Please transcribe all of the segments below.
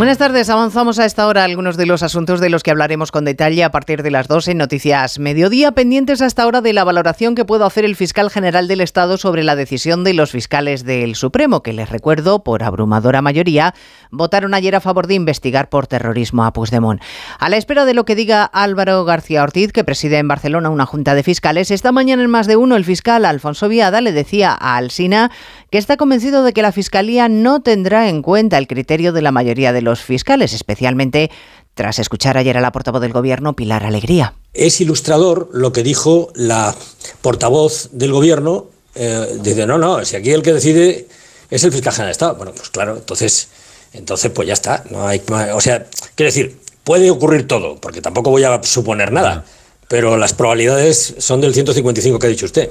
Buenas tardes, avanzamos a esta hora algunos de los asuntos de los que hablaremos con detalle a partir de las 2 en Noticias Mediodía, pendientes hasta ahora de la valoración que pueda hacer el fiscal general del Estado sobre la decisión de los fiscales del Supremo, que les recuerdo, por abrumadora mayoría, votaron ayer a favor de investigar por terrorismo a Puigdemont. A la espera de lo que diga Álvaro García Ortiz, que preside en Barcelona una junta de fiscales, esta mañana en más de uno el fiscal Alfonso Viada le decía a Alsina que está convencido de que la Fiscalía no tendrá en cuenta el criterio de la mayoría de los fiscales, especialmente tras escuchar ayer a la portavoz del Gobierno, Pilar Alegría. Es ilustrador lo que dijo la portavoz del Gobierno. Eh, dice, no, no, si aquí el que decide es el fiscal general de Estado. Bueno, pues claro, entonces, entonces pues ya está. No hay, o sea, quiere decir, puede ocurrir todo, porque tampoco voy a suponer nada, pero las probabilidades son del 155 que ha dicho usted.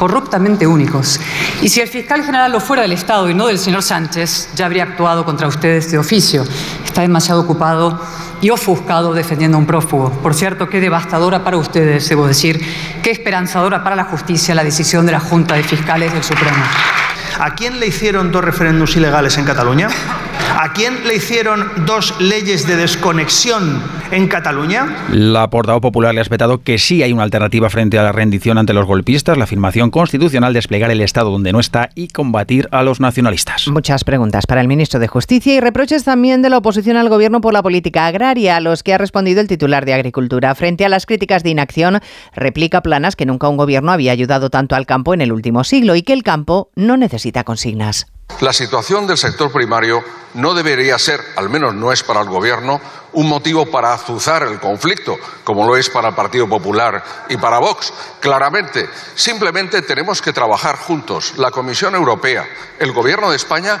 corruptamente únicos. Y si el fiscal general lo fuera del Estado y no del señor Sánchez, ya habría actuado contra ustedes de oficio. Está demasiado ocupado y ofuscado defendiendo a un prófugo. Por cierto, qué devastadora para ustedes, debo decir, qué esperanzadora para la justicia la decisión de la Junta de Fiscales del Supremo. ¿A quién le hicieron dos referéndums ilegales en Cataluña? ¿A quién le hicieron dos leyes de desconexión en Cataluña? La portavoz popular le ha respetado que sí hay una alternativa frente a la rendición ante los golpistas, la afirmación constitucional, desplegar el Estado donde no está y combatir a los nacionalistas. Muchas preguntas para el ministro de Justicia y reproches también de la oposición al gobierno por la política agraria, a los que ha respondido el titular de Agricultura. Frente a las críticas de inacción, replica Planas que nunca un gobierno había ayudado tanto al campo en el último siglo y que el campo no necesita consignas. La situación del sector primario no debería ser, al menos no es para el Gobierno, un motivo para azuzar el conflicto, como lo es para el Partido Popular y para Vox. Claramente, simplemente tenemos que trabajar juntos, la Comisión Europea, el Gobierno de España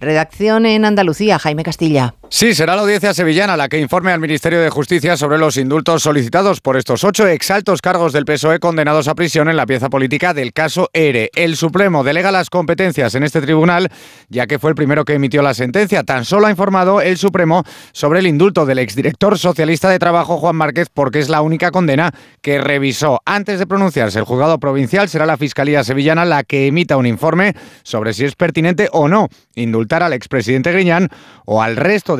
Redacción en Andalucía, Jaime Castilla. Sí, será la audiencia sevillana la que informe al Ministerio de Justicia sobre los indultos solicitados por estos ocho exaltos cargos del PSOE condenados a prisión en la pieza política del caso ERE. El Supremo delega las competencias en este tribunal, ya que fue el primero que emitió la sentencia. Tan solo ha informado el Supremo sobre el indulto del exdirector socialista de Trabajo, Juan Márquez, porque es la única condena que revisó. Antes de pronunciarse, el juzgado provincial será la Fiscalía Sevillana la que emita un informe sobre si es pertinente o no indultar al expresidente Griñán o al resto de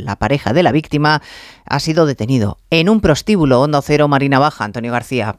la pareja de la víctima, ha sido detenido en un prostíbulo Hondo Cero Marina Baja. Antonio García.